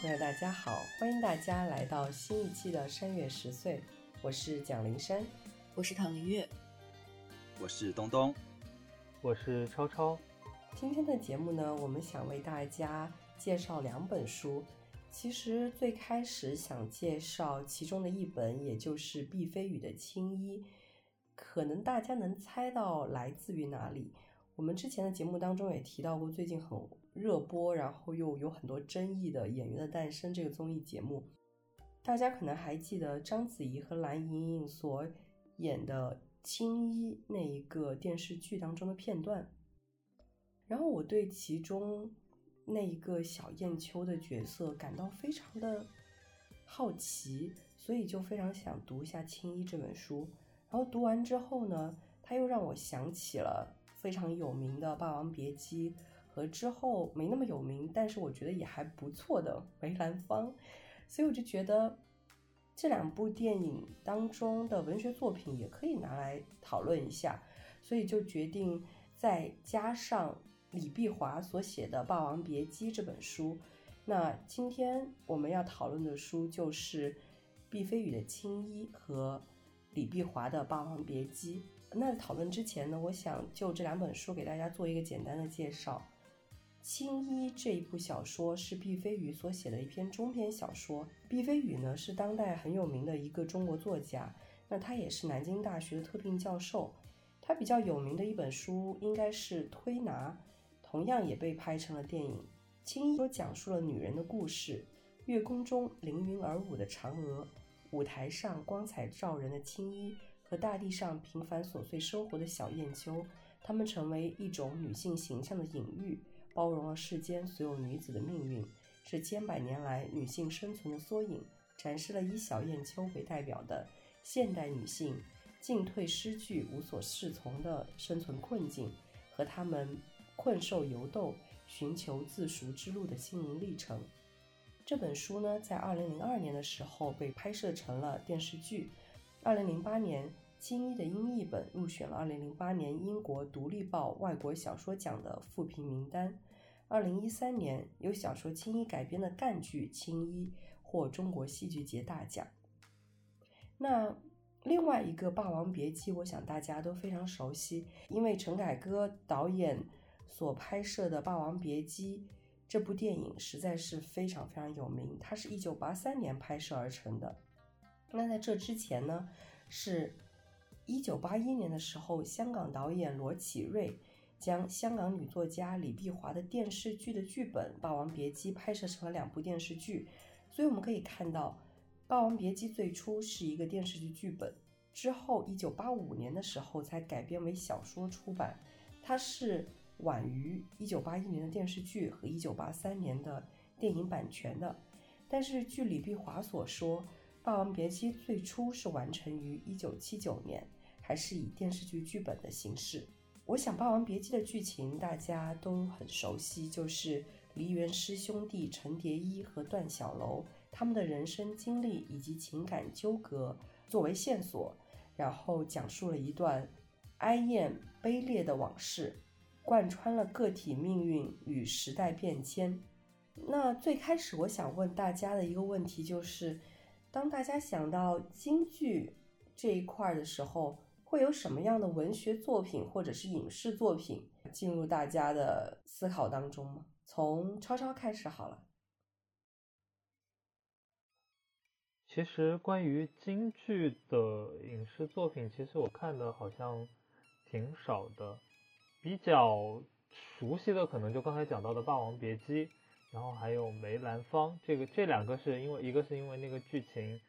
朋友，大家好，欢迎大家来到新一期的山月十岁，我是蒋灵山。我是唐林月，我是东东，我是超超，今天的节目呢，我们想为大家介绍两本书。其实最开始想介绍其中的一本，也就是毕飞宇的《青衣》，可能大家能猜到来自于哪里。我们之前的节目当中也提到过，最近很热播，然后又有很多争议的《演员的诞生》这个综艺节目，大家可能还记得章子怡和蓝盈莹所演的《青衣》那一个电视剧当中的片段。然后我对其中那一个小燕秋的角色感到非常的好奇，所以就非常想读一下《青衣》这本书。然后读完之后呢，它又让我想起了非常有名的《霸王别姬》和之后没那么有名，但是我觉得也还不错的《梅兰芳》，所以我就觉得这两部电影当中的文学作品也可以拿来讨论一下，所以就决定再加上李碧华所写的《霸王别姬》这本书。那今天我们要讨论的书就是毕飞宇的《青衣》和李碧华的《霸王别姬》。那讨论之前呢，我想就这两本书给大家做一个简单的介绍。《青衣》这一部小说是毕飞宇所写的一篇中篇小说。毕飞宇呢是当代很有名的一个中国作家，那他也是南京大学的特聘教授。他比较有名的一本书应该是《推拿》，同样也被拍成了电影。《青衣》说讲述了女人的故事：月宫中凌云而舞的嫦娥，舞台上光彩照人的青衣，和大地上平凡琐碎生活的小燕秋，她们成为一种女性形象的隐喻。包容了世间所有女子的命运，是千百年来女性生存的缩影，展示了以小燕秋为代表的现代女性进退失据、无所适从的生存困境，和她们困兽犹斗、寻求自赎之路的心灵历程。这本书呢，在二零零二年的时候被拍摄成了电视剧，二零零八年。《青衣》的英译本入选了2008年英国《独立报》外国小说奖的复评名单。2013年，由小说《青衣》改编的赣剧《青衣》获中国戏剧节大奖。那另外一个《霸王别姬》，我想大家都非常熟悉，因为陈凯歌导演所拍摄的《霸王别姬》这部电影实在是非常非常有名，它是一九八三年拍摄而成的。那在这之前呢，是。一九八一年的时候，香港导演罗启瑞将香港女作家李碧华的电视剧的剧本《霸王别姬》拍摄成了两部电视剧。所以我们可以看到，《霸王别姬》最初是一个电视剧剧本，之后一九八五年的时候才改编为小说出版。它是晚于一九八一年的电视剧和一九八三年的电影版权的。但是据李碧华所说，《霸王别姬》最初是完成于一九七九年。还是以电视剧剧本的形式。我想《霸王别姬》的剧情大家都很熟悉，就是梨园师兄弟程蝶衣和段小楼他们的人生经历以及情感纠葛作为线索，然后讲述了一段哀艳卑劣的往事，贯穿了个体命运与时代变迁。那最开始我想问大家的一个问题就是，当大家想到京剧这一块的时候，会有什么样的文学作品或者是影视作品进入大家的思考当中吗？从超超开始好了。其实关于京剧的影视作品，其实我看的好像挺少的，比较熟悉的可能就刚才讲到的《霸王别姬》，然后还有《梅兰芳》，这个这两个是因为一个是因为那个剧情。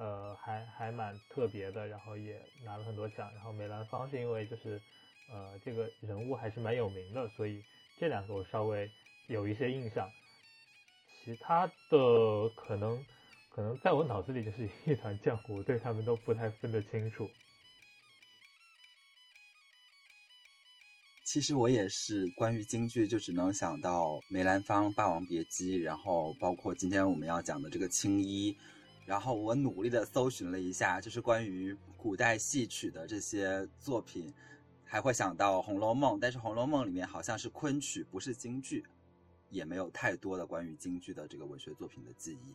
呃，还还蛮特别的，然后也拿了很多奖。然后梅兰芳是因为就是呃这个人物还是蛮有名的，所以这两个我稍微有一些印象。其他的可能可能在我脑子里就是一团浆糊，对他们都不太分得清楚。其实我也是，关于京剧就只能想到梅兰芳《霸王别姬》，然后包括今天我们要讲的这个青衣。然后我努力的搜寻了一下，就是关于古代戏曲的这些作品，还会想到《红楼梦》，但是《红楼梦》里面好像是昆曲，不是京剧，也没有太多的关于京剧的这个文学作品的记忆。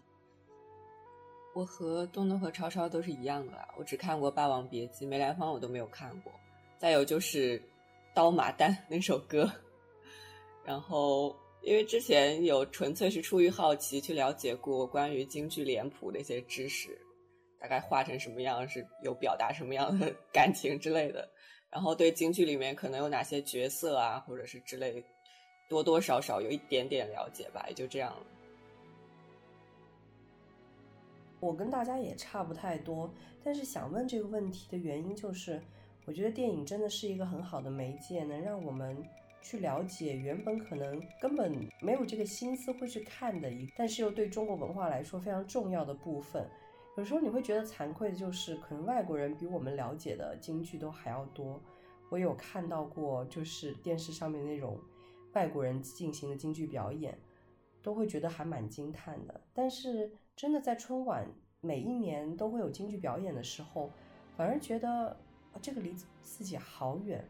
我和东东和超超都是一样的，我只看过《霸王别姬》，梅兰芳我都没有看过。再有就是。刀马旦那首歌，然后因为之前有纯粹是出于好奇去了解过关于京剧脸谱的一些知识，大概画成什么样是有表达什么样的 感情之类的，然后对京剧里面可能有哪些角色啊，或者是之类，多多少少有一点点了解吧，也就这样了。我跟大家也差不太多，但是想问这个问题的原因就是。我觉得电影真的是一个很好的媒介，能让我们去了解原本可能根本没有这个心思会去看的一，但是又对中国文化来说非常重要的部分。有时候你会觉得惭愧的就是，可能外国人比我们了解的京剧都还要多。我有看到过，就是电视上面那种外国人进行的京剧表演，都会觉得还蛮惊叹的。但是真的在春晚每一年都会有京剧表演的时候，反而觉得。这个离自己好远，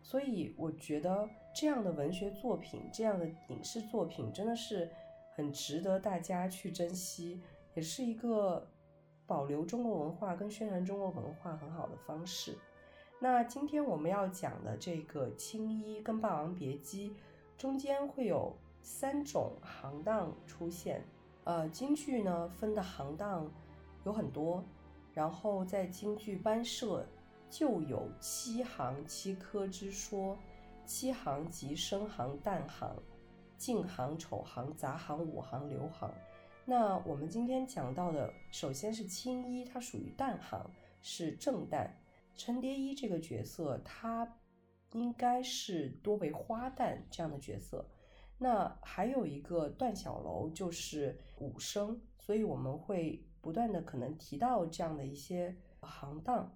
所以我觉得这样的文学作品、这样的影视作品真的是很值得大家去珍惜，也是一个保留中国文化跟宣传中国文化很好的方式。那今天我们要讲的这个《青衣》跟《霸王别姬》中间会有三种行当出现。呃，京剧呢分的行当有很多，然后在京剧班社。就有七行七科之说，七行即生行、旦行、净行、丑行、杂行、五行、流行。那我们今天讲到的，首先是青衣，它属于旦行，是正旦。陈蝶衣这个角色，他应该是多为花旦这样的角色。那还有一个段小楼，就是武生，所以我们会不断的可能提到这样的一些行当。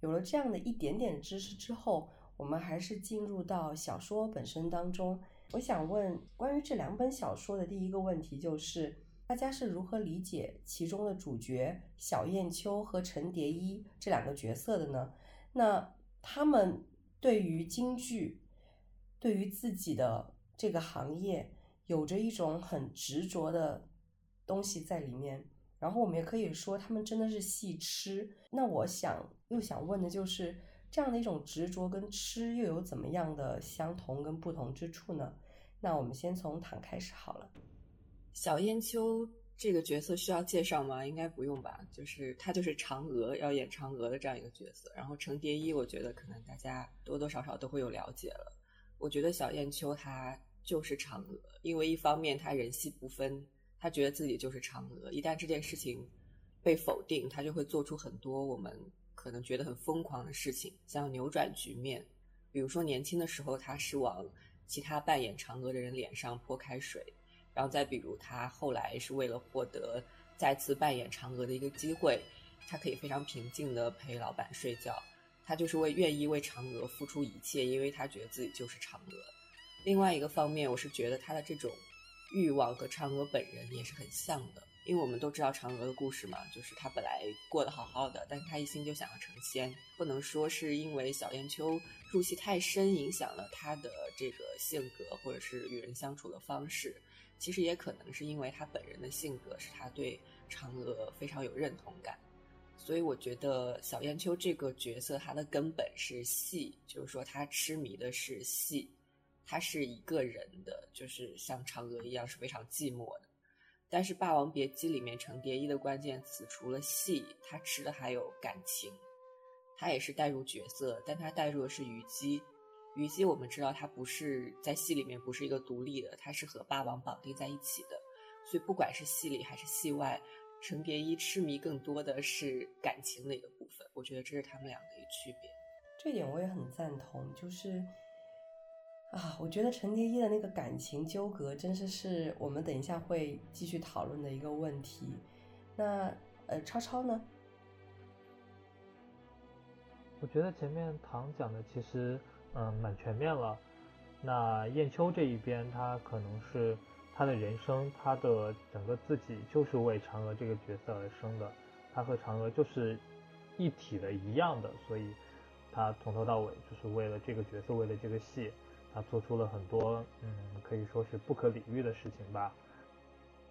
有了这样的一点点知识之后，我们还是进入到小说本身当中。我想问关于这两本小说的第一个问题，就是大家是如何理解其中的主角小燕秋和陈蝶衣这两个角色的呢？那他们对于京剧，对于自己的这个行业，有着一种很执着的东西在里面。然后我们也可以说，他们真的是戏痴。那我想又想问的就是，这样的一种执着跟痴又有怎么样的相同跟不同之处呢？那我们先从躺开始好了。小燕秋这个角色需要介绍吗？应该不用吧。就是她就是嫦娥要演嫦娥的这样一个角色。然后程蝶衣，我觉得可能大家多多少少都会有了解了。我觉得小燕秋她就是嫦娥，因为一方面她人戏不分。她觉得自己就是嫦娥，一旦这件事情被否定，她就会做出很多我们可能觉得很疯狂的事情，像扭转局面。比如说年轻的时候，他是往其他扮演嫦娥的人脸上泼开水；然后再比如他后来是为了获得再次扮演嫦娥的一个机会，他可以非常平静的陪老板睡觉，他就是为愿意为嫦娥付出一切，因为他觉得自己就是嫦娥。另外一个方面，我是觉得他的这种。欲望和嫦娥本人也是很像的，因为我们都知道嫦娥的故事嘛，就是她本来过得好好的，但是她一心就想要成仙。不能说是因为小燕秋入戏太深影响了她的这个性格或者是与人相处的方式，其实也可能是因为她本人的性格使她对嫦娥非常有认同感。所以我觉得小燕秋这个角色，她的根本是戏，就是说她痴迷的是戏。他是一个人的，就是像嫦娥一样是非常寂寞的。但是《霸王别姬》里面程蝶衣的关键词，除了戏，他吃的还有感情。他也是带入角色，但他带入的是虞姬。虞姬我们知道，他不是在戏里面不是一个独立的，他是和霸王绑定在一起的。所以不管是戏里还是戏外，程蝶衣痴迷更多的是感情的一个部分。我觉得这是他们两个一区别。这点我也很赞同，就是啊，我觉得程蝶衣的那个感情纠葛，真是是我们等一下会继续讨论的一个问题。那呃，超超呢？我觉得前面唐讲的其实嗯蛮全面了。那燕秋这一边，他可能是他的人生，他的整个自己就是为嫦娥这个角色而生的，他和嫦娥就是一体的一样的，所以他从头到尾就是为了这个角色，为了这个戏，他做出了很多嗯可以说是不可理喻的事情吧。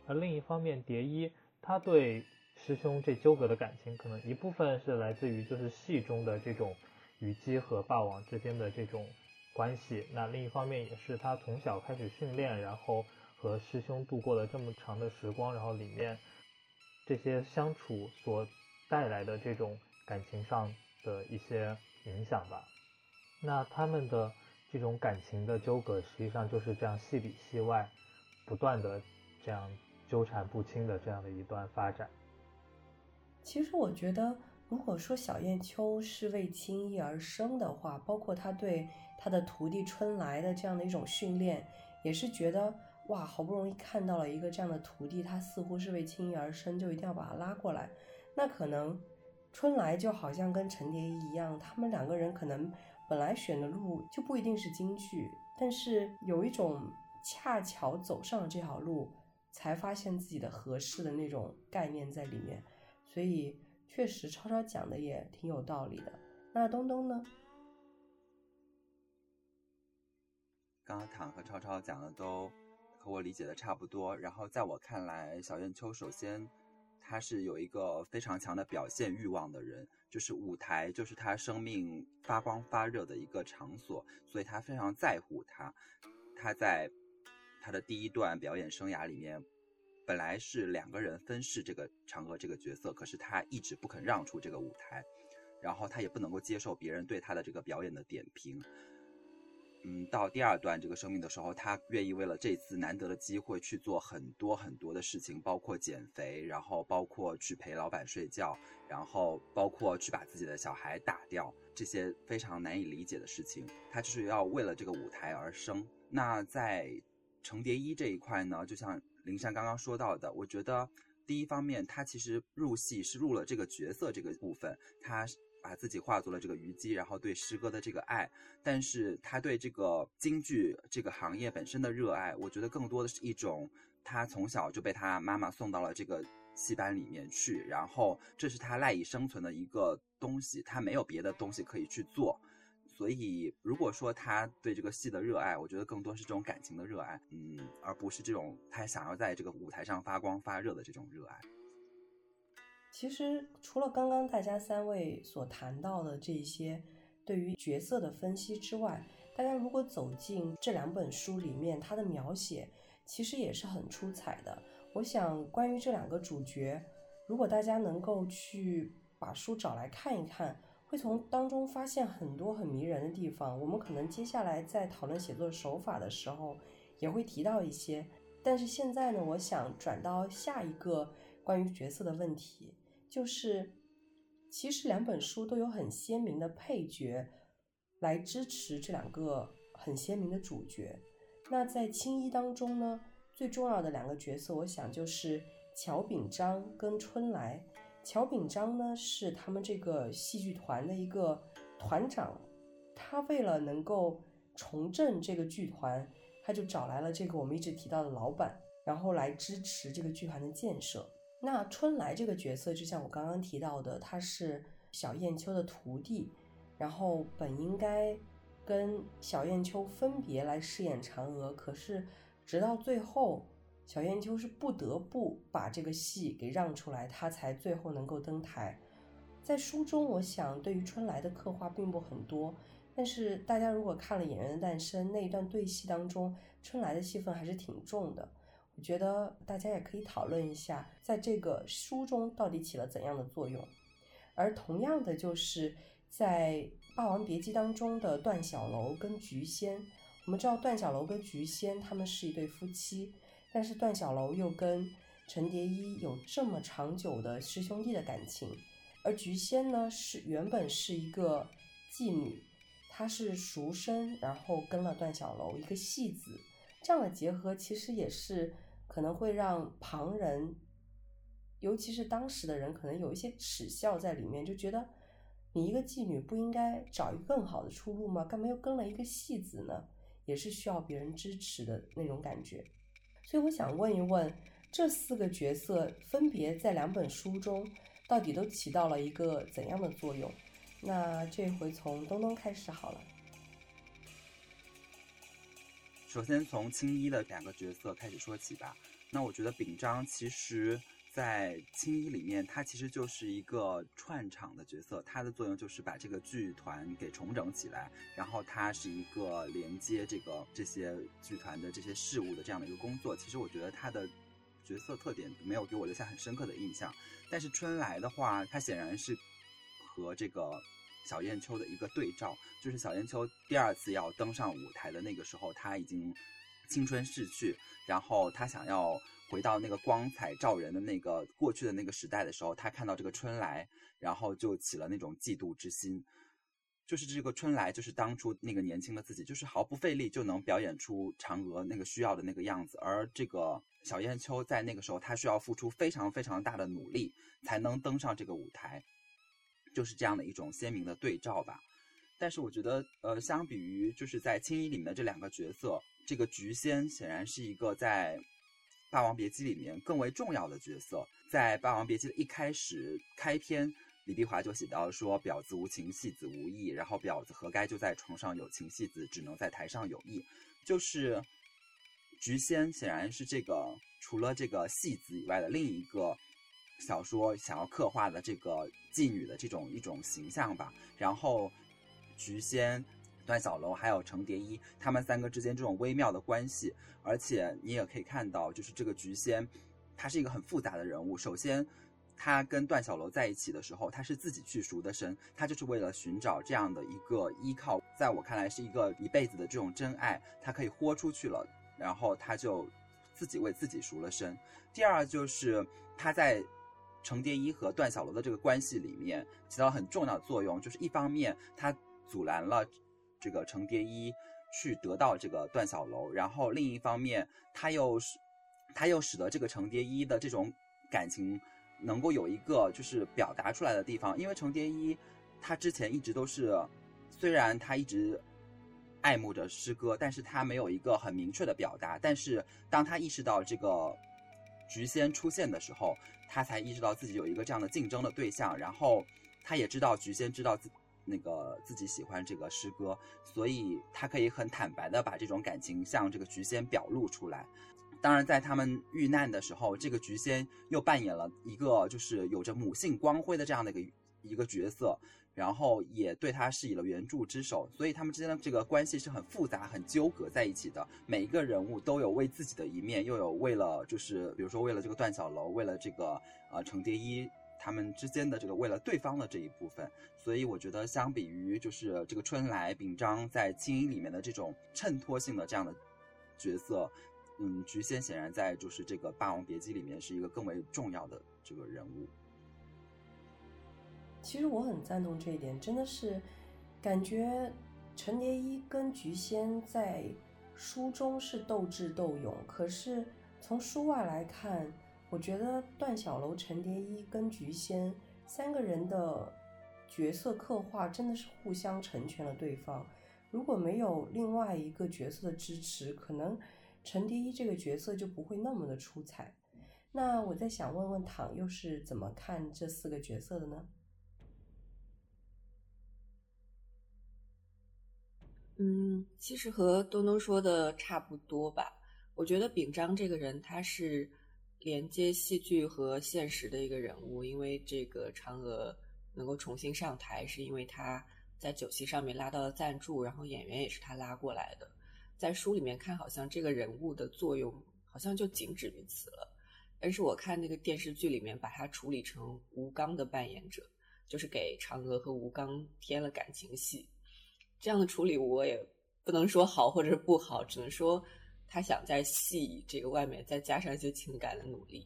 而另一方面，蝶衣他对师兄这纠葛的感情，可能一部分是来自于就是戏中的这种虞姬和霸王之间的这种。关系，那另一方面也是他从小开始训练，然后和师兄度过了这么长的时光，然后里面这些相处所带来的这种感情上的一些影响吧。那他们的这种感情的纠葛，实际上就是这样戏里戏外不断的这样纠缠不清的这样的一段发展。其实我觉得，如果说小燕秋是为青衣而生的话，包括他对。他的徒弟春来的这样的一种训练，也是觉得哇，好不容易看到了一个这样的徒弟，他似乎是为青衣而生，就一定要把他拉过来。那可能春来就好像跟陈蝶衣一样，他们两个人可能本来选的路就不一定是京剧，但是有一种恰巧走上了这条路，才发现自己的合适的那种概念在里面。所以确实，超超讲的也挺有道理的。那东东呢？刚刚唐和超超讲的都和我理解的差不多。然后在我看来，小燕秋首先他是有一个非常强的表现欲望的人，就是舞台就是他生命发光发热的一个场所，所以他非常在乎他。他在他的第一段表演生涯里面，本来是两个人分饰这个嫦娥这个角色，可是他一直不肯让出这个舞台，然后他也不能够接受别人对他的这个表演的点评。嗯，到第二段这个生命的时候，他愿意为了这次难得的机会去做很多很多的事情，包括减肥，然后包括去陪老板睡觉，然后包括去把自己的小孩打掉，这些非常难以理解的事情，他就是要为了这个舞台而生。那在程蝶衣这一块呢，就像灵珊刚刚说到的，我觉得第一方面，他其实入戏是入了这个角色这个部分，他。把自己化作了这个虞姬，然后对诗歌的这个爱，但是他对这个京剧这个行业本身的热爱，我觉得更多的是一种他从小就被他妈妈送到了这个戏班里面去，然后这是他赖以生存的一个东西，他没有别的东西可以去做，所以如果说他对这个戏的热爱，我觉得更多是这种感情的热爱，嗯，而不是这种他想要在这个舞台上发光发热的这种热爱。其实，除了刚刚大家三位所谈到的这些对于角色的分析之外，大家如果走进这两本书里面，它的描写其实也是很出彩的。我想，关于这两个主角，如果大家能够去把书找来看一看，会从当中发现很多很迷人的地方。我们可能接下来在讨论写作手法的时候，也会提到一些。但是现在呢，我想转到下一个关于角色的问题。就是，其实两本书都有很鲜明的配角来支持这两个很鲜明的主角。那在青衣当中呢，最重要的两个角色，我想就是乔秉章跟春来。乔秉章呢是他们这个戏剧团的一个团长，他为了能够重振这个剧团，他就找来了这个我们一直提到的老板，然后来支持这个剧团的建设。那春来这个角色，就像我刚刚提到的，他是小燕秋的徒弟，然后本应该跟小燕秋分别来饰演嫦娥，可是直到最后，小燕秋是不得不把这个戏给让出来，他才最后能够登台。在书中，我想对于春来的刻画并不很多，但是大家如果看了《演员的诞生》那一段对戏当中，春来的戏份还是挺重的。觉得大家也可以讨论一下，在这个书中到底起了怎样的作用。而同样的，就是在《霸王别姬》当中的段小楼跟菊仙。我们知道段小楼跟菊仙他们是一对夫妻，但是段小楼又跟陈蝶衣有这么长久的师兄弟的感情，而菊仙呢是原本是一个妓女，她是赎身，然后跟了段小楼一个戏子，这样的结合其实也是可能会让旁人，尤其是当时的人，可能有一些耻笑在里面，就觉得你一个妓女不应该找一个更好的出路吗？干嘛又跟了一个戏子呢？也是需要别人支持的那种感觉。所以我想问一问。这四个角色分别在两本书中，到底都起到了一个怎样的作用？那这回从东东开始好了。首先从青衣的两个角色开始说起吧。那我觉得秉章其实，在青衣里面，他其实就是一个串场的角色，他的作用就是把这个剧团给重整起来，然后他是一个连接这个这些剧团的这些事务的这样的一个工作。其实我觉得他的。角色特点没有给我留下很深刻的印象，但是春来的话，它显然是和这个小燕秋的一个对照，就是小燕秋第二次要登上舞台的那个时候，他已经青春逝去，然后他想要回到那个光彩照人的那个过去的那个时代的时候，他看到这个春来，然后就起了那种嫉妒之心。就是这个春来，就是当初那个年轻的自己，就是毫不费力就能表演出嫦娥那个需要的那个样子。而这个小燕秋在那个时候，她需要付出非常非常大的努力，才能登上这个舞台，就是这样的一种鲜明的对照吧。但是我觉得，呃，相比于就是在青衣里面的这两个角色，这个菊仙显然是一个在《霸王别姬》里面更为重要的角色。在《霸王别姬》的一开始开篇。李碧华就写到说：“婊子无情，戏子无义。然后婊子何该就在床上有情，戏子只能在台上有义。就是菊仙显然是这个除了这个戏子以外的另一个小说想要刻画的这个妓女的这种一种形象吧。然后菊仙、段小楼还有程蝶衣他们三个之间这种微妙的关系，而且你也可以看到，就是这个菊仙，她是一个很复杂的人物。首先。”他跟段小楼在一起的时候，他是自己去赎的身，他就是为了寻找这样的一个依靠，在我看来是一个一辈子的这种真爱，他可以豁出去了，然后他就自己为自己赎了身。第二就是他在程蝶衣和段小楼的这个关系里面起到很重要的作用，就是一方面他阻拦了这个程蝶衣去得到这个段小楼，然后另一方面他又是他又使得这个程蝶衣的这种感情。能够有一个就是表达出来的地方，因为程蝶衣，他之前一直都是，虽然他一直爱慕着诗歌，但是他没有一个很明确的表达。但是当他意识到这个菊仙出现的时候，他才意识到自己有一个这样的竞争的对象。然后他也知道菊仙知道自那个自己喜欢这个诗歌，所以他可以很坦白的把这种感情向这个菊仙表露出来。当然，在他们遇难的时候，这个菊仙又扮演了一个就是有着母性光辉的这样的一个一个角色，然后也对他施以了援助之手，所以他们之间的这个关系是很复杂、很纠葛在一起的。每一个人物都有为自己的一面，又有为了就是比如说为了这个段小楼，为了这个呃程蝶衣他们之间的这个为了对方的这一部分。所以我觉得，相比于就是这个春来、秉章在青衣里面的这种衬托性的这样的角色。嗯，菊仙显然在就是这个《霸王别姬》里面是一个更为重要的这个人物。其实我很赞同这一点，真的是感觉陈蝶衣跟菊仙在书中是斗智斗勇，可是从书外来看，我觉得段小楼、陈蝶衣跟菊仙三个人的角色刻画真的是互相成全了对方。如果没有另外一个角色的支持，可能。陈蝶衣这个角色就不会那么的出彩。那我在想问问唐又是怎么看这四个角色的呢？嗯，其实和东东说的差不多吧。我觉得秉章这个人他是连接戏剧和现实的一个人物，因为这个嫦娥能够重新上台，是因为他在酒席上面拉到了赞助，然后演员也是他拉过来的。在书里面看，好像这个人物的作用好像就仅止于此了。但是我看那个电视剧里面，把他处理成吴刚的扮演者，就是给嫦娥和吴刚添了感情戏。这样的处理我也不能说好或者是不好，只能说他想在戏这个外面再加上一些情感的努力。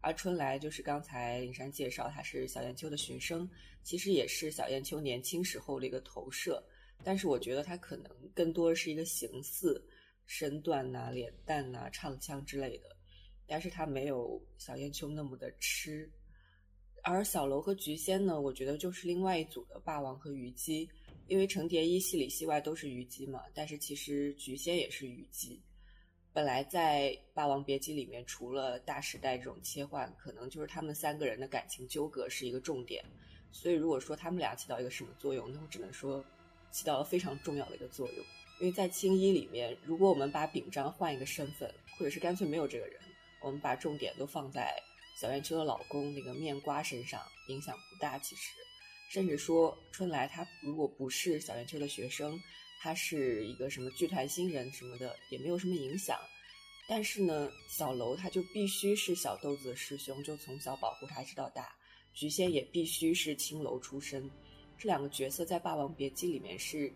而春来就是刚才林珊介绍，他是小燕秋的学生，其实也是小燕秋年轻时候的一个投射。但是我觉得他可能更多是一个形似，身段呐、脸蛋呐、唱腔之类的，但是他没有小燕秋那么的痴。而小楼和菊仙呢，我觉得就是另外一组的霸王和虞姬，因为程蝶衣戏里戏外都是虞姬嘛，但是其实菊仙也是虞姬。本来在《霸王别姬》里面，除了大时代这种切换，可能就是他们三个人的感情纠葛是一个重点。所以如果说他们俩起到一个什么作用，那我只能说起到了非常重要的一个作用。因为在青衣里面，如果我们把秉章换一个身份，或者是干脆没有这个人，我们把重点都放在。小燕秋的老公那个面瓜身上影响不大，其实，甚至说春来他如果不是小燕秋的学生，他是一个什么剧团新人什么的，也没有什么影响。但是呢，小楼他就必须是小豆子的师兄，就从小保护他直到大。菊仙也必须是青楼出身，这两个角色在《霸王别姬》里面是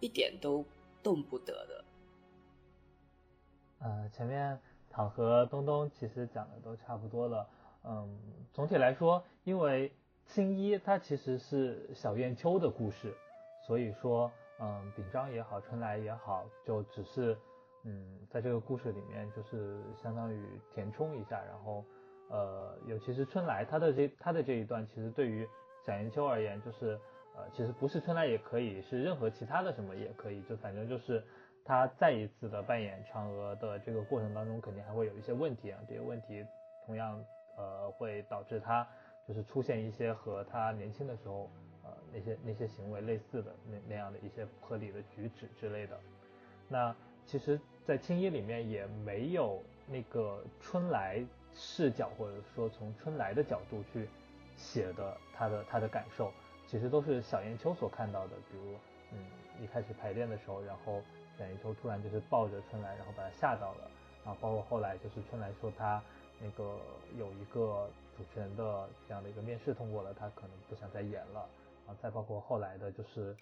一点都动不得的。呃，前面躺和东东其实讲的都差不多了。嗯，总体来说，因为青衣它其实是小燕秋的故事，所以说，嗯，秉章也好，春来也好，就只是，嗯，在这个故事里面，就是相当于填充一下，然后，呃，尤其是春来他的这他的这一段，其实对于小燕秋而言，就是，呃，其实不是春来也可以，是任何其他的什么也可以，就反正就是他再一次的扮演嫦娥的这个过程当中，肯定还会有一些问题啊，这些问题同样。呃，会导致他就是出现一些和他年轻的时候，呃，那些那些行为类似的那那样的一些不合理的举止之类的。那其实，在青衣里面也没有那个春来视角，或者说从春来的角度去写的他的他的感受，其实都是小燕秋所看到的。比如，嗯，一开始排练的时候，然后小燕秋突然就是抱着春来，然后把他吓到了，然后包括后来就是春来说他。那个有一个主持人的这样的一个面试通过了，他可能不想再演了啊。再包括后来的，就是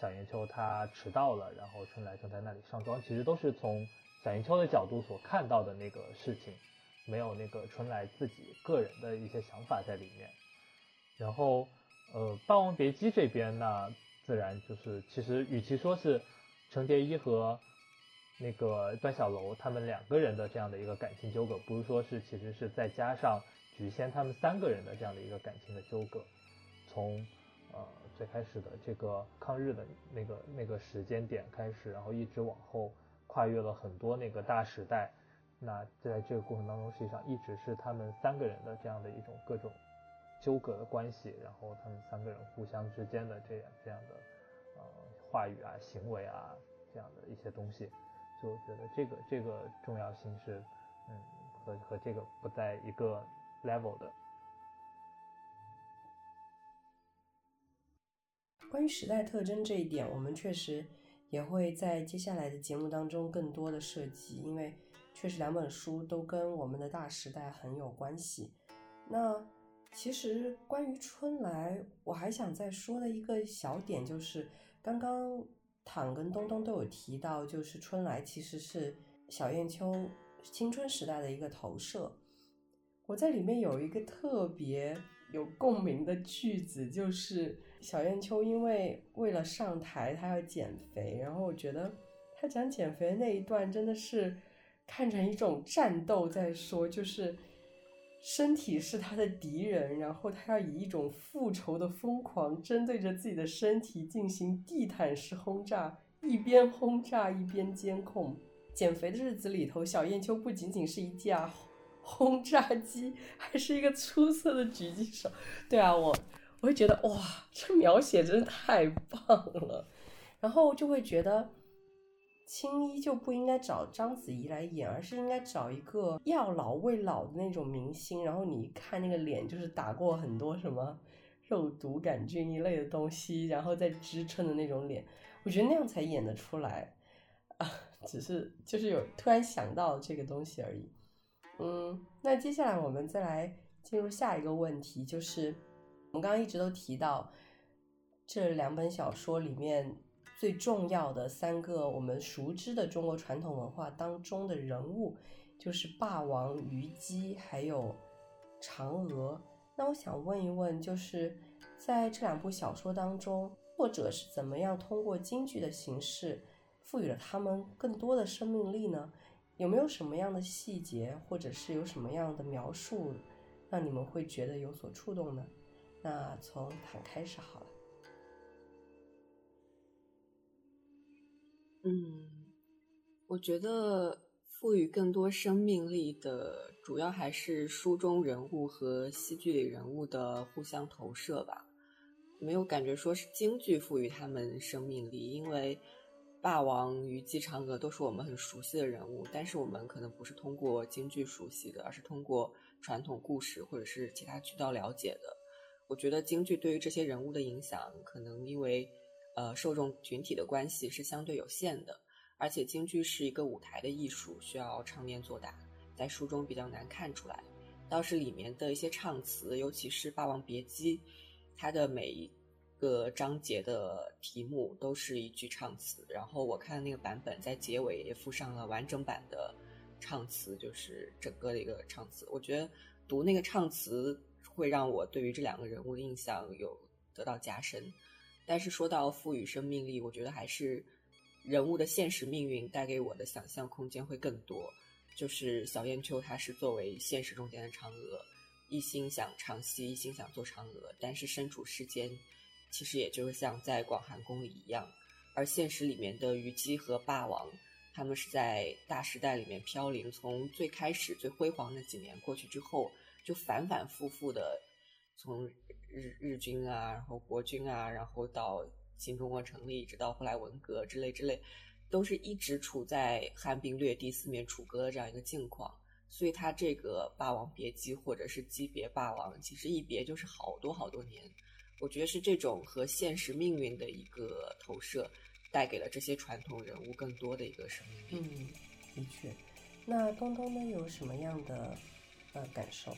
小燕秋他迟到了，然后春来正在那里上妆，其实都是从小燕秋的角度所看到的那个事情，没有那个春来自己个人的一些想法在里面。然后，呃，《霸王别姬》这边呢，自然就是其实与其说是程蝶衣和。那个段小楼他们两个人的这样的一个感情纠葛，不是说是其实是再加上菊仙他们三个人的这样的一个感情的纠葛，从呃最开始的这个抗日的那个那个时间点开始，然后一直往后跨越了很多那个大时代，那在这个过程当中，实际上一直是他们三个人的这样的一种各种纠葛的关系，然后他们三个人互相之间的这样这样的呃话语啊、行为啊这样的一些东西。就我觉得这个这个重要性是，嗯，和和这个不在一个 level 的。关于时代特征这一点，我们确实也会在接下来的节目当中更多的涉及，因为确实两本书都跟我们的大时代很有关系。那其实关于春来，我还想再说的一个小点就是刚刚。躺跟东东都有提到，就是春来其实是小燕秋青春时代的一个投射。我在里面有一个特别有共鸣的句子，就是小燕秋因为为了上台，她要减肥，然后我觉得她讲减肥那一段真的是看成一种战斗在说，就是。身体是他的敌人，然后他要以一种复仇的疯狂，针对着自己的身体进行地毯式轰炸，一边轰炸一边监控。减肥的日子里头，小燕秋不仅仅是一架轰炸机，还是一个出色的狙击手。对啊，我我会觉得哇，这描写真的太棒了，然后就会觉得。青衣就不应该找章子怡来演，而是应该找一个要老未老的那种明星。然后你看那个脸，就是打过很多什么肉毒杆菌一类的东西，然后再支撑的那种脸，我觉得那样才演得出来啊。只是就是有突然想到这个东西而已。嗯，那接下来我们再来进入下一个问题，就是我们刚刚一直都提到这两本小说里面。最重要的三个我们熟知的中国传统文化当中的人物，就是霸王、虞姬，还有嫦娥。那我想问一问，就是在这两部小说当中，作者是怎么样通过京剧的形式赋予了他们更多的生命力呢？有没有什么样的细节，或者是有什么样的描述，让你们会觉得有所触动呢？那从坦开始好了。嗯，我觉得。赋予更多生命力的，主要还是书中人物和戏剧里人物的互相投射吧。没有感觉说是京剧赋予他们生命力，因为霸王、虞姬、嫦娥都是我们很熟悉的人物，但是我们可能不是通过京剧熟悉的，而是通过传统故事或者是其他渠道了解的。我觉得京剧对于这些人物的影响，可能因为呃受众群体的关系是相对有限的。而且京剧是一个舞台的艺术，需要唱念做打，在书中比较难看出来。倒是里面的一些唱词，尤其是《霸王别姬》，它的每一个章节的题目都是一句唱词。然后我看那个版本，在结尾也附上了完整版的唱词，就是整个的一个唱词。我觉得读那个唱词会让我对于这两个人物的印象有得到加深。但是说到赋予生命力，我觉得还是。人物的现实命运带给我的想象空间会更多，就是小燕秋，她是作为现实中间的嫦娥，一心想唱戏，一心想做嫦娥，但是身处世间，其实也就是像在广寒宫里一样。而现实里面的虞姬和霸王，他们是在大时代里面飘零，从最开始最辉煌的几年过去之后，就反反复复的从日日军啊，然后国军啊，然后到。新中国成立，直到后来文革之类之类，都是一直处在汉兵略地、四面楚歌的这样一个境况。所以，他这个《霸王别姬》或者是《姬别霸王》，其实一别就是好多好多年。我觉得是这种和现实命运的一个投射，带给了这些传统人物更多的一个生命力。嗯，的确。那东东呢，有什么样的呃感受？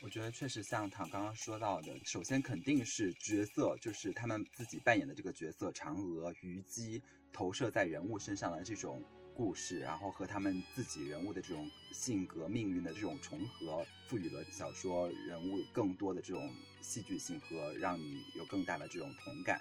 我觉得确实像唐刚刚说到的，首先肯定是角色，就是他们自己扮演的这个角色，嫦娥、虞姬投射在人物身上的这种故事，然后和他们自己人物的这种性格、命运的这种重合，赋予了小说人物更多的这种戏剧性和让你有更大的这种同感。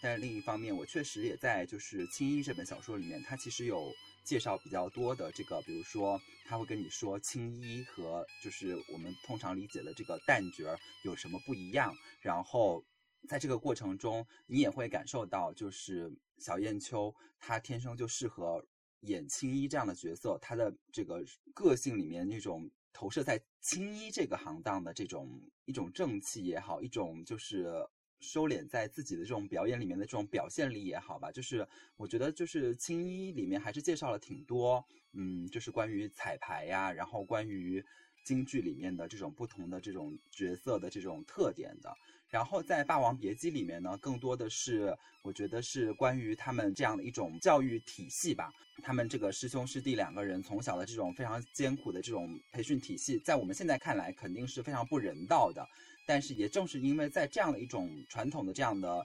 但是另一方面，我确实也在就是《青衣》这本小说里面，它其实有。介绍比较多的这个，比如说他会跟你说青衣和就是我们通常理解的这个旦角有什么不一样，然后在这个过程中，你也会感受到就是小燕秋她天生就适合演青衣这样的角色，他的这个个性里面那种投射在青衣这个行当的这种一种正气也好，一种就是。收敛在自己的这种表演里面的这种表现力也好吧，就是我觉得就是青衣里面还是介绍了挺多，嗯，就是关于彩排呀，然后关于京剧里面的这种不同的这种角色的这种特点的。然后在《霸王别姬》里面呢，更多的是我觉得是关于他们这样的一种教育体系吧。他们这个师兄师弟两个人从小的这种非常艰苦的这种培训体系，在我们现在看来肯定是非常不人道的。但是也正是因为在这样的一种传统的这样的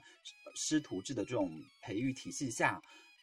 师徒制的这种培育体系下，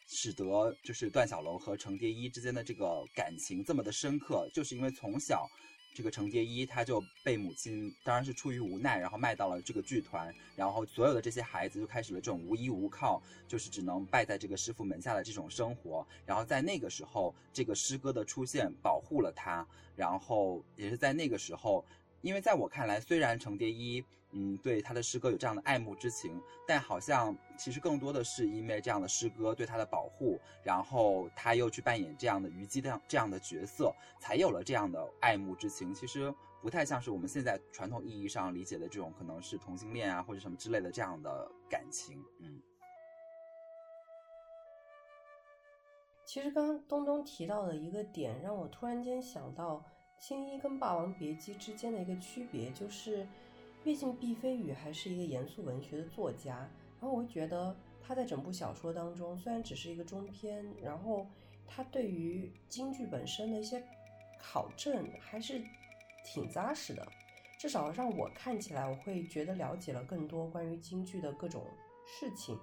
使得就是段小楼和程蝶衣之间的这个感情这么的深刻，就是因为从小这个程蝶衣他就被母亲当然是出于无奈，然后卖到了这个剧团，然后所有的这些孩子就开始了这种无依无靠，就是只能拜在这个师傅门下的这种生活。然后在那个时候，这个师哥的出现保护了他，然后也是在那个时候。因为在我看来，虽然程蝶衣，嗯，对他的诗歌有这样的爱慕之情，但好像其实更多的是因为这样的诗歌对他的保护，然后他又去扮演这样的虞姬这样这样的角色，才有了这样的爱慕之情。其实不太像是我们现在传统意义上理解的这种可能是同性恋啊或者什么之类的这样的感情。嗯，其实刚刚东东提到的一个点，让我突然间想到。青衣跟霸王别姬之间的一个区别，就是毕竟毕飞宇还是一个严肃文学的作家，然后我会觉得他在整部小说当中，虽然只是一个中篇，然后他对于京剧本身的一些考证还是挺扎实的，至少让我看起来，我会觉得了解了更多关于京剧的各种事情。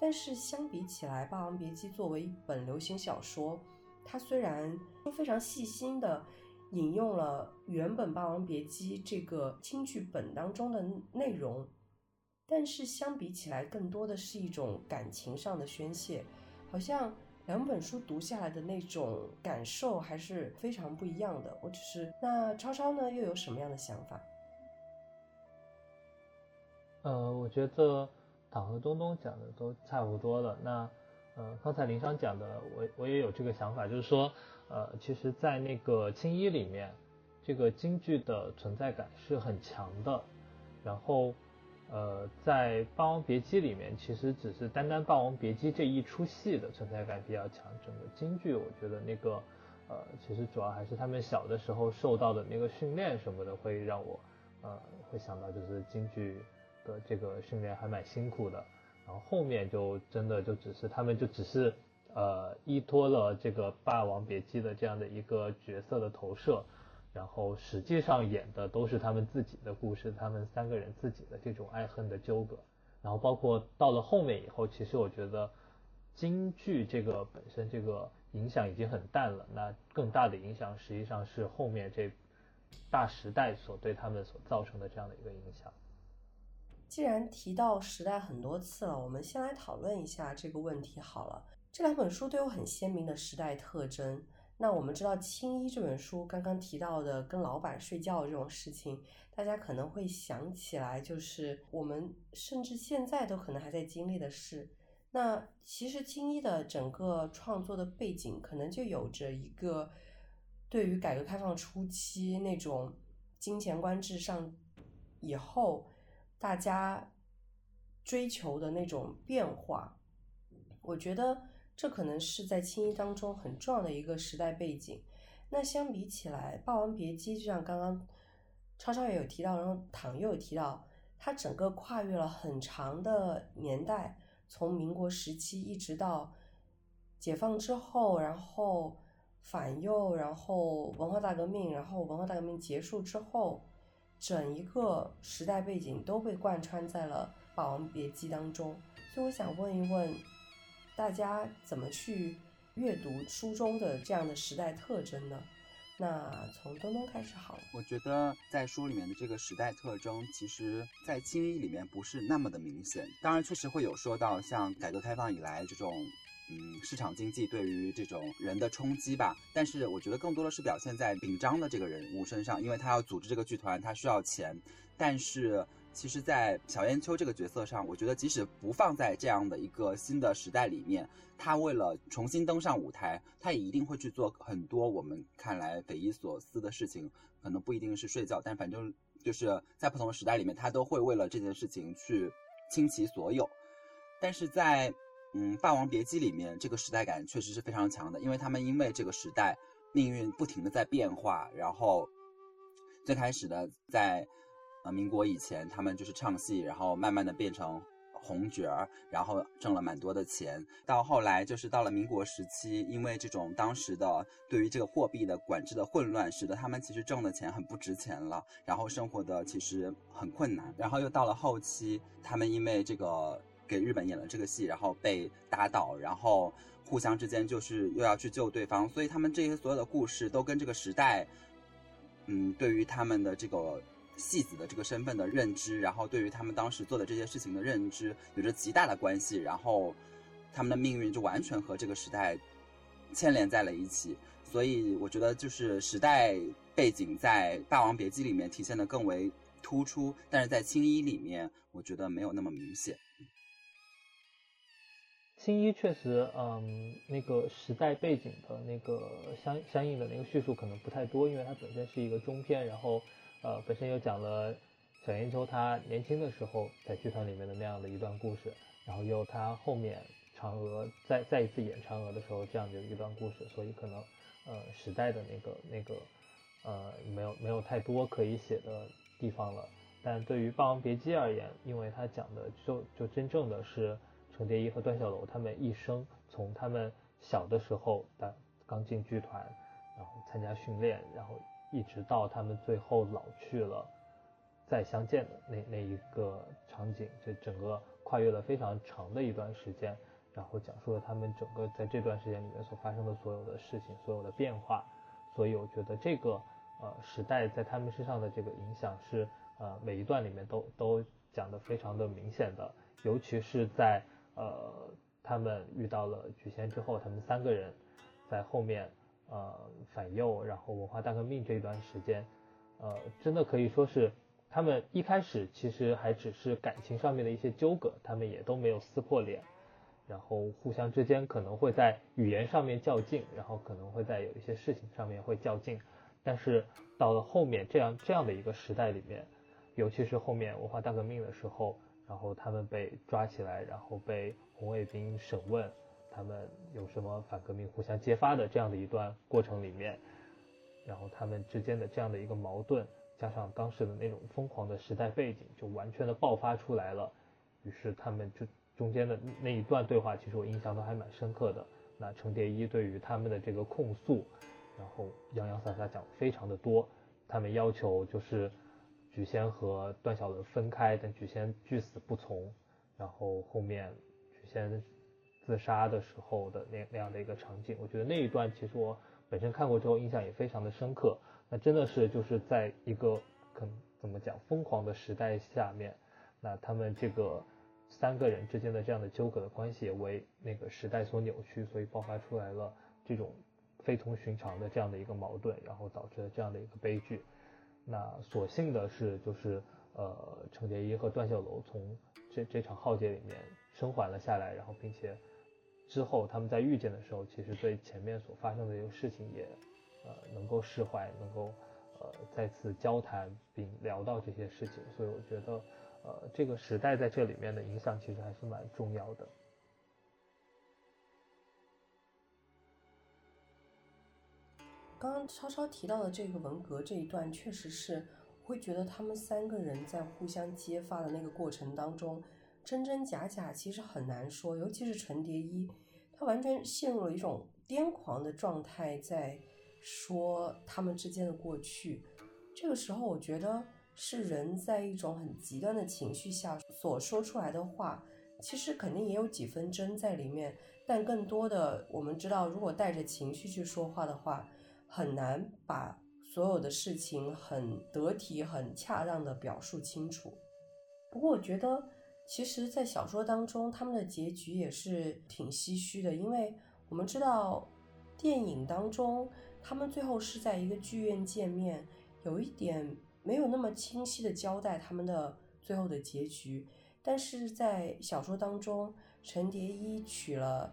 但是相比起来，《霸王别姬》作为一本流行小说，它虽然非常细心的。引用了原本《霸王别姬》这个京剧本当中的内容，但是相比起来，更多的是一种感情上的宣泄，好像两本书读下来的那种感受还是非常不一样的。我只是那超超呢，又有什么样的想法？呃，我觉得党和东东讲的都差不多了。那呃，刚才林商讲的，我我也有这个想法，就是说。呃，其实，在那个青衣里面，这个京剧的存在感是很强的。然后，呃，在《霸王别姬》里面，其实只是单单《霸王别姬》这一出戏的存在感比较强。整个京剧，我觉得那个，呃，其实主要还是他们小的时候受到的那个训练什么的，会让我，呃，会想到就是京剧的这个训练还蛮辛苦的。然后后面就真的就只是他们就只是。呃，依托了这个《霸王别姬》的这样的一个角色的投射，然后实际上演的都是他们自己的故事，他们三个人自己的这种爱恨的纠葛。然后包括到了后面以后，其实我觉得京剧这个本身这个影响已经很淡了，那更大的影响实际上是后面这大时代所对他们所造成的这样的一个影响。既然提到时代很多次了，我们先来讨论一下这个问题好了。这两本书都有很鲜明的时代特征。那我们知道《青衣》这本书刚刚提到的跟老板睡觉这种事情，大家可能会想起来，就是我们甚至现在都可能还在经历的事。那其实《青衣》的整个创作的背景，可能就有着一个对于改革开放初期那种金钱观至上以后，大家追求的那种变化。我觉得。这可能是在青衣当中很重要的一个时代背景。那相比起来，《霸王别姬》就像刚刚超超也有提到，然后唐又有提到，它整个跨越了很长的年代，从民国时期一直到解放之后，然后反右，然后文化大革命，然后文化大革命结束之后，整一个时代背景都被贯穿在了《霸王别姬》当中。所以我想问一问。大家怎么去阅读书中的这样的时代特征呢？那从东东开始好了。我觉得在书里面的这个时代特征，其实在青衣里面不是那么的明显。当然，确实会有说到像改革开放以来这种，嗯，市场经济对于这种人的冲击吧。但是我觉得更多的是表现在秉章的这个人物身上，因为他要组织这个剧团，他需要钱。但是。其实，在小燕秋这个角色上，我觉得即使不放在这样的一个新的时代里面，他为了重新登上舞台，他也一定会去做很多我们看来匪夷所思的事情。可能不一定是睡觉，但反正就是在不同的时代里面，他都会为了这件事情去倾其所有。但是在嗯《霸王别姬》里面，这个时代感确实是非常强的，因为他们因为这个时代命运不停的在变化，然后最开始的在。呃，民国以前，他们就是唱戏，然后慢慢的变成红角儿，然后挣了蛮多的钱。到后来，就是到了民国时期，因为这种当时的对于这个货币的管制的混乱，使得他们其实挣的钱很不值钱了，然后生活的其实很困难。然后又到了后期，他们因为这个给日本演了这个戏，然后被打倒，然后互相之间就是又要去救对方，所以他们这些所有的故事都跟这个时代，嗯，对于他们的这个。戏子的这个身份的认知，然后对于他们当时做的这些事情的认知有着极大的关系，然后他们的命运就完全和这个时代牵连在了一起。所以我觉得就是时代背景在《霸王别姬》里面体现的更为突出，但是在《青衣》里面，我觉得没有那么明显。青衣确实，嗯，那个时代背景的那个相相应的那个叙述可能不太多，因为它本身是一个中篇，然后。呃，本身又讲了小燕秋他年轻的时候在剧团里面的那样的一段故事，然后又他后面嫦娥再再一次演嫦娥的时候这样的一段故事，所以可能呃时代的那个那个呃没有没有太多可以写的地方了。但对于《霸王别姬》而言，因为它讲的就就真正的是程蝶衣和段小楼他们一生从他们小的时候的刚进剧团，然后参加训练，然后。一直到他们最后老去了，再相见的那那一个场景，这整个跨越了非常长的一段时间，然后讲述了他们整个在这段时间里面所发生的所有的事情，所有的变化。所以我觉得这个呃时代在他们身上的这个影响是呃每一段里面都都讲的非常的明显的，尤其是在呃他们遇到了菊仙之后，他们三个人在后面呃反右，然后文化大革命这一段时间，呃真的可以说是他们一开始其实还只是感情上面的一些纠葛，他们也都没有撕破脸。然后互相之间可能会在语言上面较劲，然后可能会在有一些事情上面会较劲，但是到了后面这样这样的一个时代里面，尤其是后面文化大革命的时候，然后他们被抓起来，然后被红卫兵审问，他们有什么反革命互相揭发的这样的一段过程里面，然后他们之间的这样的一个矛盾，加上当时的那种疯狂的时代背景，就完全的爆发出来了，于是他们就。中间的那一段对话，其实我印象都还蛮深刻的。那程蝶衣对于他们的这个控诉，然后洋洋洒洒讲非常的多。他们要求就是菊仙和段小楼分开，但菊仙拒死不从。然后后面菊仙自杀的时候的那那样的一个场景，我觉得那一段其实我本身看过之后印象也非常的深刻。那真的是就是在一个可怎么讲疯狂的时代下面，那他们这个。三个人之间的这样的纠葛的关系也为那个时代所扭曲，所以爆发出来了这种非同寻常的这样的一个矛盾，然后导致了这样的一个悲剧。那所幸的是，就是呃，程蝶衣和段秀楼从这这场浩劫里面生还了下来，然后并且之后他们在遇见的时候，其实对前面所发生的一个事情也呃能够释怀，能够呃再次交谈并聊到这些事情，所以我觉得。呃，这个时代在这里面的影响其实还是蛮重要的。刚刚超超提到的这个文革这一段，确实是会觉得他们三个人在互相揭发的那个过程当中，真真假假其实很难说。尤其是陈蝶衣，他完全陷入了一种癫狂的状态，在说他们之间的过去。这个时候，我觉得。是人在一种很极端的情绪下所说出来的话，其实肯定也有几分真在里面，但更多的我们知道，如果带着情绪去说话的话，很难把所有的事情很得体、很恰当的表述清楚。不过，我觉得其实，在小说当中，他们的结局也是挺唏嘘的，因为我们知道，电影当中他们最后是在一个剧院见面，有一点。没有那么清晰的交代他们的最后的结局，但是在小说当中，陈蝶衣娶了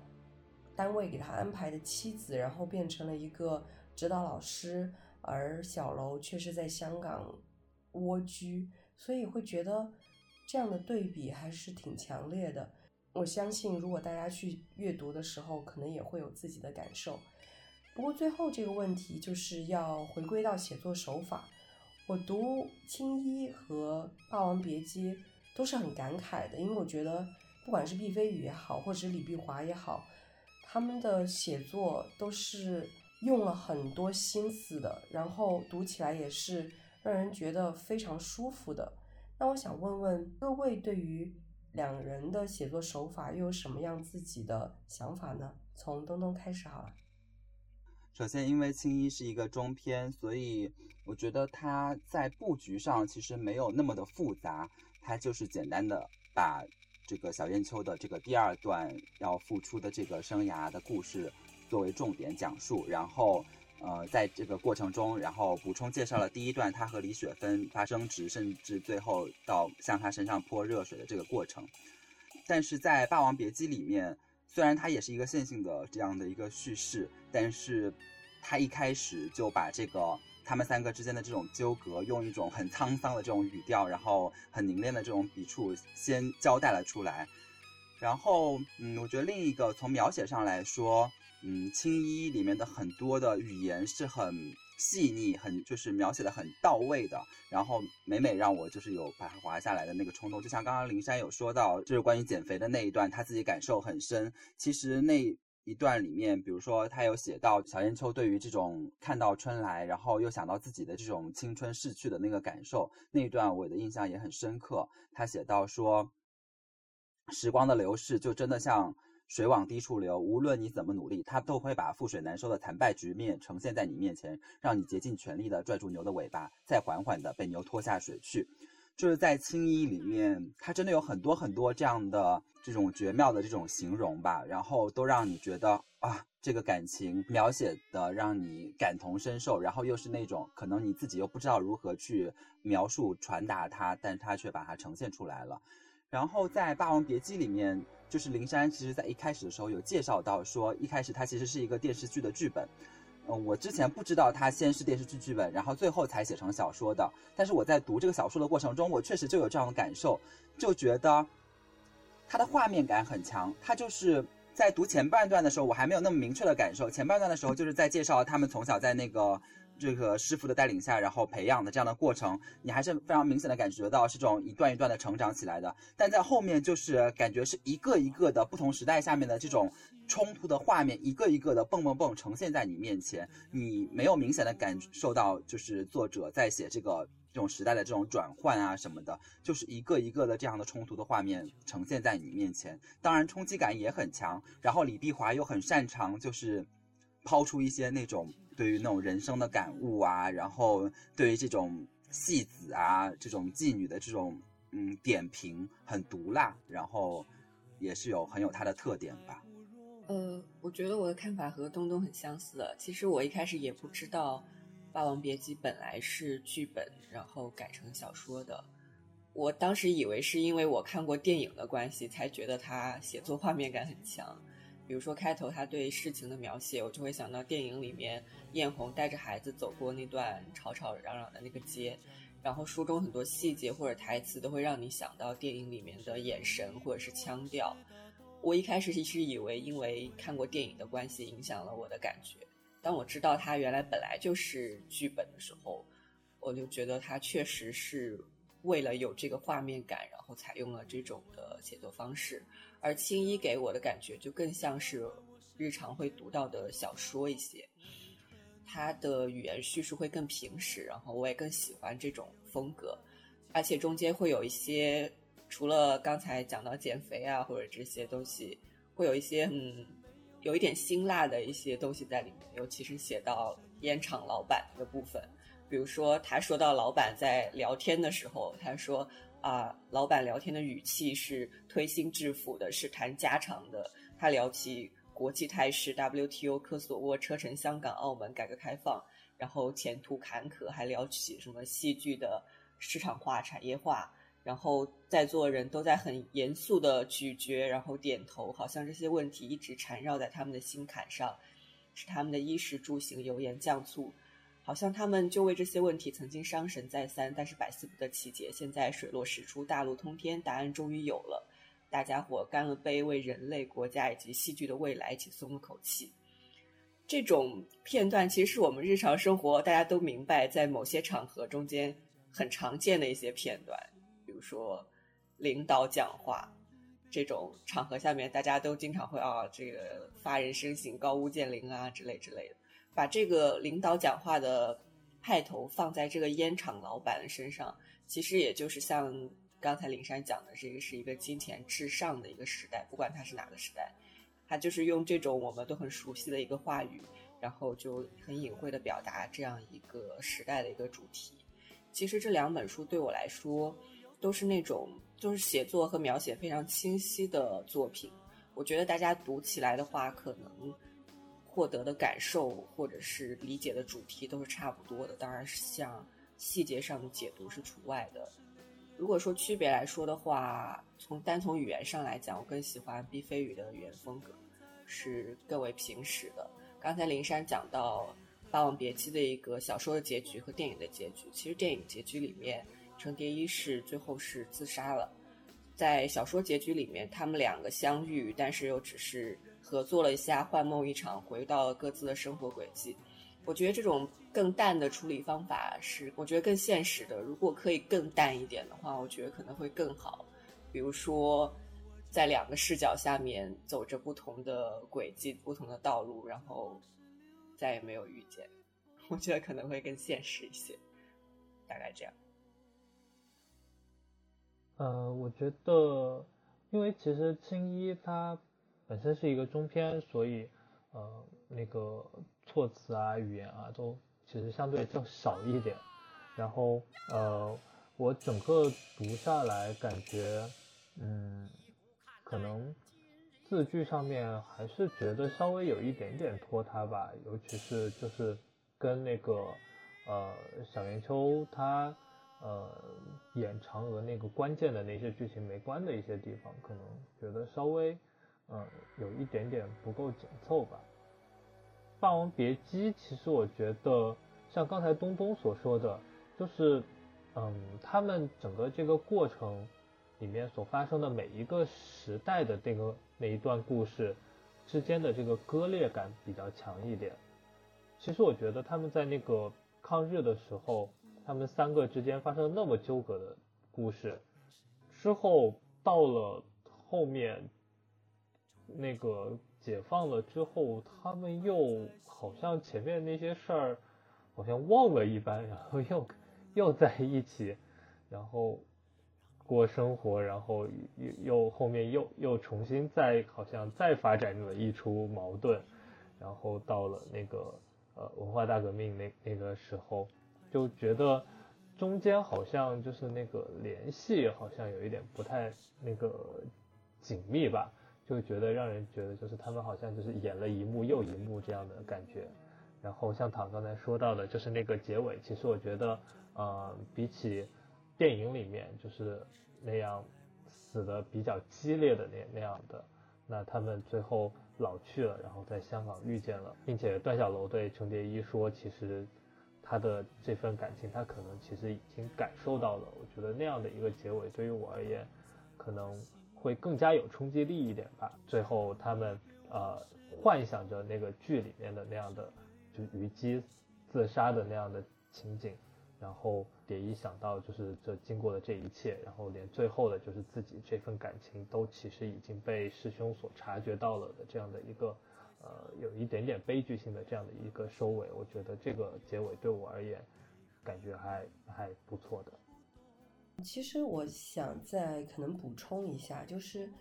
单位给他安排的妻子，然后变成了一个指导老师，而小楼却是在香港蜗居，所以会觉得这样的对比还是挺强烈的。我相信，如果大家去阅读的时候，可能也会有自己的感受。不过最后这个问题就是要回归到写作手法。我读《青衣》和《霸王别姬》都是很感慨的，因为我觉得不管是毕飞宇也好，或者是李碧华也好，他们的写作都是用了很多心思的，然后读起来也是让人觉得非常舒服的。那我想问问各位，对于两人的写作手法又有什么样自己的想法呢？从东东开始好了。首先，因为青衣是一个中篇，所以我觉得它在布局上其实没有那么的复杂，它就是简单的把这个小燕秋的这个第二段要复出的这个生涯的故事作为重点讲述，然后呃在这个过程中，然后补充介绍了第一段他和李雪芬发生执，甚至最后到向他身上泼热水的这个过程，但是在《霸王别姬》里面。虽然它也是一个线性的这样的一个叙事，但是它一开始就把这个他们三个之间的这种纠葛，用一种很沧桑的这种语调，然后很凝练的这种笔触，先交代了出来。然后，嗯，我觉得另一个从描写上来说，嗯，青衣里面的很多的语言是很。细腻很，就是描写的很到位的，然后每每让我就是有把它滑下来的那个冲动。就像刚刚林珊有说到，就是关于减肥的那一段，他自己感受很深。其实那一段里面，比如说他有写到小燕秋对于这种看到春来，然后又想到自己的这种青春逝去的那个感受，那一段我的印象也很深刻。他写到说，时光的流逝就真的像。水往低处流，无论你怎么努力，它都会把覆水难收的惨败局面呈现在你面前，让你竭尽全力的拽住牛的尾巴，再缓缓的被牛拖下水去。就是在青衣里面，它真的有很多很多这样的这种绝妙的这种形容吧，然后都让你觉得啊，这个感情描写的让你感同身受，然后又是那种可能你自己又不知道如何去描述传达它，但它却把它呈现出来了。然后在《霸王别姬》里面，就是林珊其实在一开始的时候有介绍到说，一开始它其实是一个电视剧的剧本。嗯，我之前不知道它先是电视剧剧本，然后最后才写成小说的。但是我在读这个小说的过程中，我确实就有这样的感受，就觉得它的画面感很强。它就是在读前半段的时候，我还没有那么明确的感受。前半段的时候，就是在介绍他们从小在那个这个师傅的带领下，然后培养的这样的过程，你还是非常明显的感觉到是这种一段一段的成长起来的。但在后面，就是感觉是一个一个的不同时代下面的这种。冲突的画面一个一个的蹦蹦蹦呈现在你面前，你没有明显的感受到，就是作者在写这个这种时代的这种转换啊什么的，就是一个一个的这样的冲突的画面呈现在你面前。当然冲击感也很强，然后李碧华又很擅长就是抛出一些那种对于那种人生的感悟啊，然后对于这种戏子啊这种妓女的这种嗯点评很毒辣，然后也是有很有它的特点吧。呃，我觉得我的看法和东东很相似。其实我一开始也不知道《霸王别姬》本来是剧本，然后改成小说的。我当时以为是因为我看过电影的关系，才觉得他写作画面感很强。比如说开头他对事情的描写，我就会想到电影里面艳红带着孩子走过那段吵吵嚷嚷的那个街，然后书中很多细节或者台词都会让你想到电影里面的眼神或者是腔调。我一开始其实以为，因为看过电影的关系，影响了我的感觉。当我知道它原来本来就是剧本的时候，我就觉得它确实是为了有这个画面感，然后采用了这种的写作方式。而青衣给我的感觉就更像是日常会读到的小说一些，它的语言叙述会更平实，然后我也更喜欢这种风格，而且中间会有一些。除了刚才讲到减肥啊，或者这些东西，会有一些嗯，有一点辛辣的一些东西在里面，尤其是写到烟厂老板的部分。比如说，他说到老板在聊天的时候，他说啊，老板聊天的语气是推心置腹的，是谈家常的。他聊起国际态势、WTO、科索沃、车臣、香港、澳门、改革开放，然后前途坎坷，还聊起什么戏剧的市场化、产业化。然后在座人都在很严肃的咀嚼，然后点头，好像这些问题一直缠绕在他们的心坎上，是他们的衣食住行、油盐酱醋，好像他们就为这些问题曾经伤神再三，但是百思不得其解。现在水落石出，大路通天，答案终于有了，大家伙干了杯，为人类、国家以及戏剧的未来一起松了口气。这种片段其实是我们日常生活大家都明白，在某些场合中间很常见的一些片段。比如说领导讲话这种场合下面，大家都经常会啊，这个发人深省、高屋建瓴啊之类之类的。把这个领导讲话的派头放在这个烟厂老板的身上，其实也就是像刚才林珊讲的，这个是一个金钱至上的一个时代，不管它是哪个时代，他就是用这种我们都很熟悉的一个话语，然后就很隐晦的表达这样一个时代的一个主题。其实这两本书对我来说。都是那种就是写作和描写非常清晰的作品，我觉得大家读起来的话，可能获得的感受或者是理解的主题都是差不多的。当然是像细节上的解读是除外的。如果说区别来说的话，从单从语言上来讲，我更喜欢毕飞宇的语言风格，是更为平实的。刚才林珊讲到《霸王别姬》的一个小说的结局和电影的结局，其实电影结局里面。程蝶衣是最后是自杀了，在小说结局里面，他们两个相遇，但是又只是合作了一下，幻梦一场，回到了各自的生活轨迹。我觉得这种更淡的处理方法是，我觉得更现实的。如果可以更淡一点的话，我觉得可能会更好。比如说，在两个视角下面走着不同的轨迹、不同的道路，然后再也没有遇见，我觉得可能会更现实一些。大概这样。呃，我觉得，因为其实青衣他本身是一个中篇，所以呃那个措辞啊、语言啊都其实相对较少一点。然后呃我整个读下来感觉，嗯，可能字句上面还是觉得稍微有一点点拖沓吧，尤其是就是跟那个呃小圆秋他。呃，演嫦娥那个关键的那些剧情没关的一些地方，可能觉得稍微，嗯，有一点点不够紧凑吧。《霸王别姬》其实我觉得，像刚才东东所说的，就是，嗯，他们整个这个过程里面所发生的每一个时代的这个那一段故事之间的这个割裂感比较强一点。其实我觉得他们在那个抗日的时候。他们三个之间发生那么纠葛的故事，之后到了后面，那个解放了之后，他们又好像前面那些事儿好像忘了一般，然后又又在一起，然后过生活，然后又又后面又又重新再好像再发展了一出矛盾，然后到了那个呃文化大革命那那个时候。就觉得中间好像就是那个联系好像有一点不太那个紧密吧，就觉得让人觉得就是他们好像就是演了一幕又一幕这样的感觉。然后像唐刚才说到的，就是那个结尾，其实我觉得，呃，比起电影里面就是那样死的比较激烈的那那样的，那他们最后老去了，然后在香港遇见了，并且段小楼对程蝶衣说，其实。他的这份感情，他可能其实已经感受到了。我觉得那样的一个结尾，对于我而言，可能会更加有冲击力一点吧。最后他们呃幻想着那个剧里面的那样的，就虞姬自杀的那样的情景，然后蝶衣想到就是这经过了这一切，然后连最后的就是自己这份感情都其实已经被师兄所察觉到了的这样的一个。呃，有一点点悲剧性的这样的一个收尾，我觉得这个结尾对我而言，感觉还还不错的。其实我想再可能补充一下，就是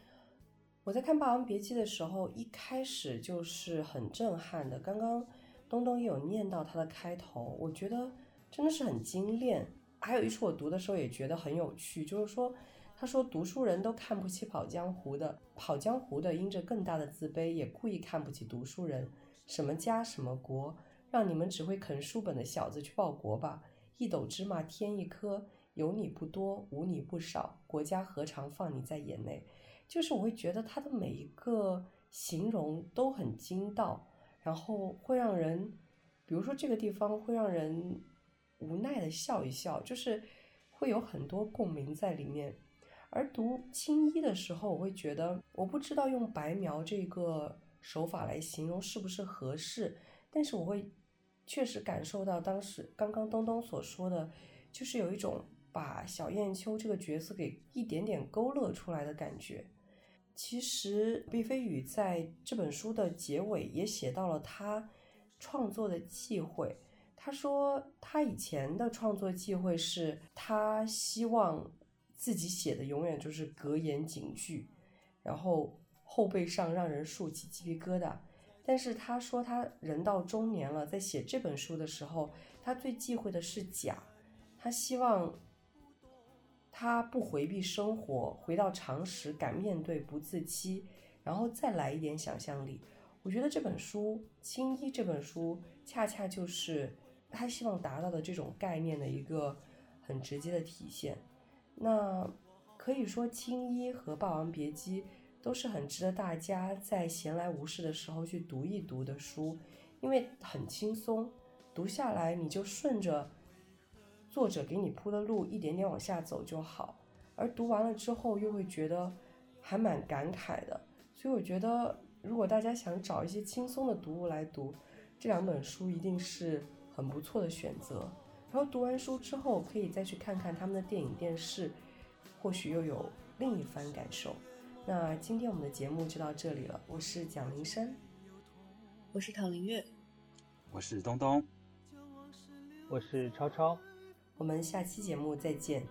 我在看《霸王别姬》的时候，一开始就是很震撼的。刚刚东东也有念到它的开头，我觉得真的是很精炼。还有一处我读的时候也觉得很有趣，就是说。他说：“读书人都看不起跑江湖的，跑江湖的因着更大的自卑，也故意看不起读书人。什么家什么国，让你们只会啃书本的小子去报国吧！一斗芝麻添一颗，有你不多，无你不少，国家何尝放你在眼内？就是我会觉得他的每一个形容都很精到，然后会让人，比如说这个地方会让人无奈的笑一笑，就是会有很多共鸣在里面。”而读青衣的时候，我会觉得，我不知道用白描这个手法来形容是不是合适，但是我会确实感受到当时刚刚东东所说的，就是有一种把小燕秋这个角色给一点点勾勒出来的感觉。其实毕飞宇在这本书的结尾也写到了他创作的忌讳，他说他以前的创作忌讳是他希望。自己写的永远就是格言警句，然后后背上让人竖起鸡皮疙瘩。但是他说他人到中年了，在写这本书的时候，他最忌讳的是假。他希望他不回避生活，回到常识，敢面对，不自欺，然后再来一点想象力。我觉得这本书《青衣》这本书恰恰就是他希望达到的这种概念的一个很直接的体现。那可以说，《青衣》和《霸王别姬》都是很值得大家在闲来无事的时候去读一读的书，因为很轻松，读下来你就顺着作者给你铺的路一点点往下走就好。而读完了之后，又会觉得还蛮感慨的。所以我觉得，如果大家想找一些轻松的读物来读，这两本书一定是很不错的选择。然后读完书之后，可以再去看看他们的电影、电视，或许又有另一番感受。那今天我们的节目就到这里了。我是蒋林山，我是唐林月，我是东东，我是超超。我们下期节目再见。